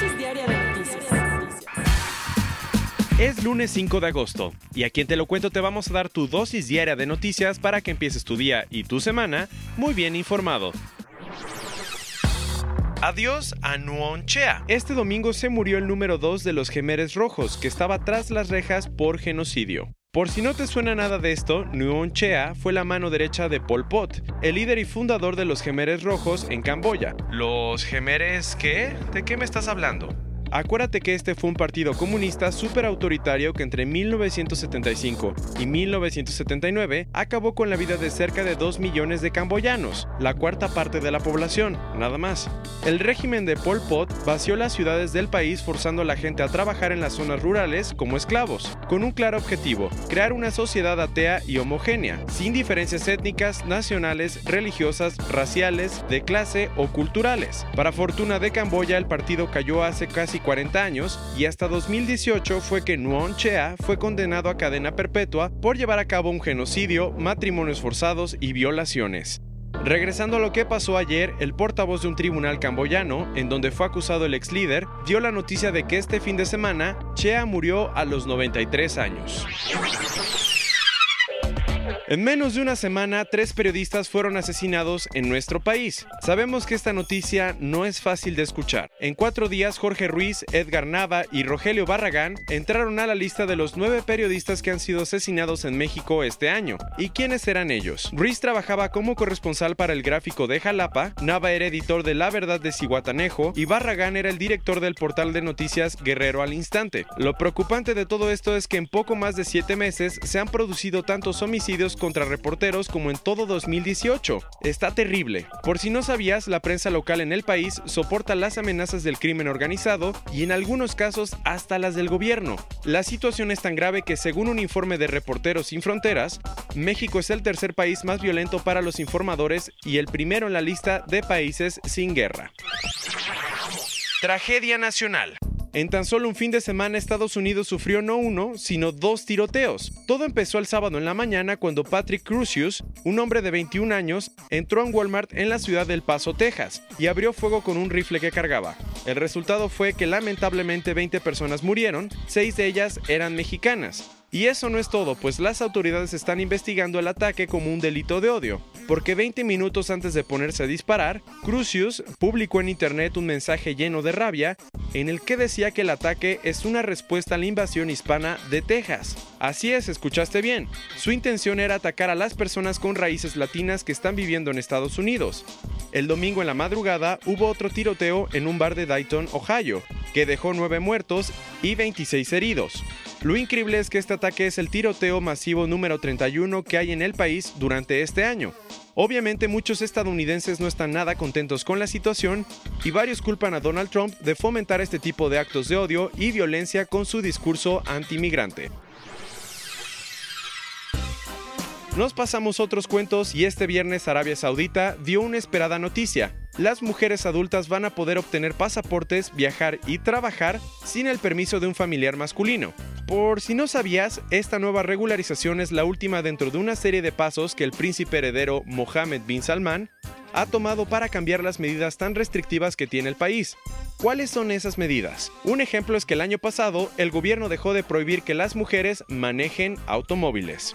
diaria Es lunes 5 de agosto y aquí en Te lo cuento te vamos a dar tu dosis diaria de noticias para que empieces tu día y tu semana muy bien informado. Adiós a Nuon Chea. Este domingo se murió el número 2 de los Gemeres Rojos, que estaba tras las rejas por genocidio. Por si no te suena nada de esto, Nuon Chea fue la mano derecha de Pol Pot, el líder y fundador de los Gemeres Rojos en Camboya. ¿Los Gemeres qué? ¿De qué me estás hablando? Acuérdate que este fue un partido comunista súper autoritario que entre 1975 y 1979 acabó con la vida de cerca de 2 millones de camboyanos, la cuarta parte de la población, nada más. El régimen de Pol Pot vació las ciudades del país forzando a la gente a trabajar en las zonas rurales como esclavos, con un claro objetivo, crear una sociedad atea y homogénea, sin diferencias étnicas, nacionales, religiosas, raciales, de clase o culturales. Para fortuna de Camboya, el partido cayó hace casi 40 años y hasta 2018 fue que Nuon Chea fue condenado a cadena perpetua por llevar a cabo un genocidio, matrimonios forzados y violaciones. Regresando a lo que pasó ayer, el portavoz de un tribunal camboyano, en donde fue acusado el ex líder, dio la noticia de que este fin de semana Chea murió a los 93 años. En menos de una semana, tres periodistas fueron asesinados en nuestro país. Sabemos que esta noticia no es fácil de escuchar. En cuatro días, Jorge Ruiz, Edgar Nava y Rogelio Barragán entraron a la lista de los nueve periodistas que han sido asesinados en México este año. ¿Y quiénes eran ellos? Ruiz trabajaba como corresponsal para el gráfico de Jalapa, Nava era editor de La Verdad de Cihuatanejo y Barragán era el director del portal de noticias Guerrero al Instante. Lo preocupante de todo esto es que en poco más de siete meses se han producido tantos homicidios contra reporteros como en todo 2018. Está terrible. Por si no sabías, la prensa local en el país soporta las amenazas del crimen organizado y en algunos casos hasta las del gobierno. La situación es tan grave que según un informe de Reporteros Sin Fronteras, México es el tercer país más violento para los informadores y el primero en la lista de países sin guerra. Tragedia nacional. En tan solo un fin de semana Estados Unidos sufrió no uno, sino dos tiroteos. Todo empezó el sábado en la mañana cuando Patrick Crucius, un hombre de 21 años, entró un Walmart en la ciudad del Paso, Texas, y abrió fuego con un rifle que cargaba. El resultado fue que lamentablemente 20 personas murieron, 6 de ellas eran mexicanas. Y eso no es todo, pues las autoridades están investigando el ataque como un delito de odio, porque 20 minutos antes de ponerse a disparar, Crucius publicó en internet un mensaje lleno de rabia en el que decía que el ataque es una respuesta a la invasión hispana de Texas. Así es, escuchaste bien. Su intención era atacar a las personas con raíces latinas que están viviendo en Estados Unidos. El domingo en la madrugada hubo otro tiroteo en un bar de Dayton, Ohio, que dejó 9 muertos y 26 heridos. Lo increíble es que este ataque es el tiroteo masivo número 31 que hay en el país durante este año. Obviamente muchos estadounidenses no están nada contentos con la situación y varios culpan a Donald Trump de fomentar este tipo de actos de odio y violencia con su discurso antimigrante. Nos pasamos otros cuentos y este viernes Arabia Saudita dio una esperada noticia. Las mujeres adultas van a poder obtener pasaportes, viajar y trabajar sin el permiso de un familiar masculino. Por si no sabías, esta nueva regularización es la última dentro de una serie de pasos que el príncipe heredero Mohammed bin Salman ha tomado para cambiar las medidas tan restrictivas que tiene el país. ¿Cuáles son esas medidas? Un ejemplo es que el año pasado el gobierno dejó de prohibir que las mujeres manejen automóviles.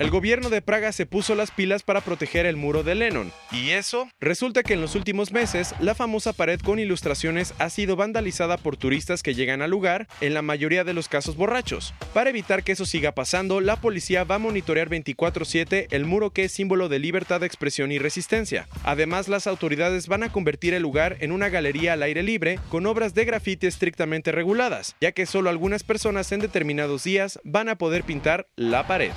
El gobierno de Praga se puso las pilas para proteger el muro de Lennon. ¿Y eso? Resulta que en los últimos meses, la famosa pared con ilustraciones ha sido vandalizada por turistas que llegan al lugar, en la mayoría de los casos borrachos. Para evitar que eso siga pasando, la policía va a monitorear 24/7 el muro que es símbolo de libertad de expresión y resistencia. Además, las autoridades van a convertir el lugar en una galería al aire libre con obras de grafiti estrictamente reguladas, ya que solo algunas personas en determinados días van a poder pintar la pared.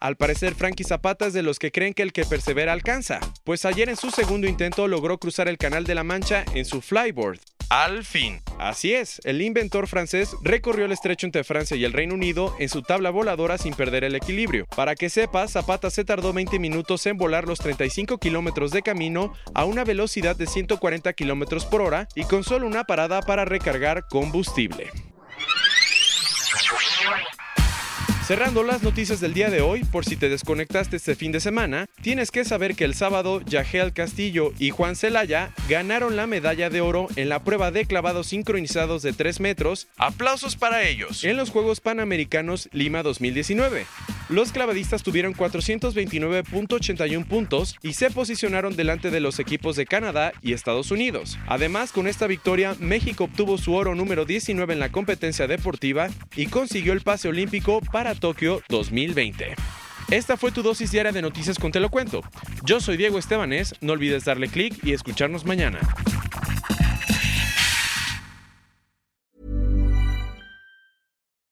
Al parecer, Frankie Zapata es de los que creen que el que persevera alcanza, pues ayer en su segundo intento logró cruzar el Canal de la Mancha en su flyboard. Al fin. Así es, el inventor francés recorrió el estrecho entre Francia y el Reino Unido en su tabla voladora sin perder el equilibrio. Para que sepas, Zapata se tardó 20 minutos en volar los 35 kilómetros de camino a una velocidad de 140 kilómetros por hora y con solo una parada para recargar combustible. Cerrando las noticias del día de hoy, por si te desconectaste este fin de semana, tienes que saber que el sábado Yagel Castillo y Juan Celaya ganaron la medalla de oro en la prueba de clavados sincronizados de 3 metros. Aplausos para ellos. En los Juegos Panamericanos Lima 2019. Los clavadistas tuvieron 429.81 puntos y se posicionaron delante de los equipos de Canadá y Estados Unidos. Además, con esta victoria, México obtuvo su oro número 19 en la competencia deportiva y consiguió el pase olímpico para Tokio 2020. Esta fue tu dosis diaria de noticias con Te lo cuento. Yo soy Diego Estebanés, no olvides darle clic y escucharnos mañana.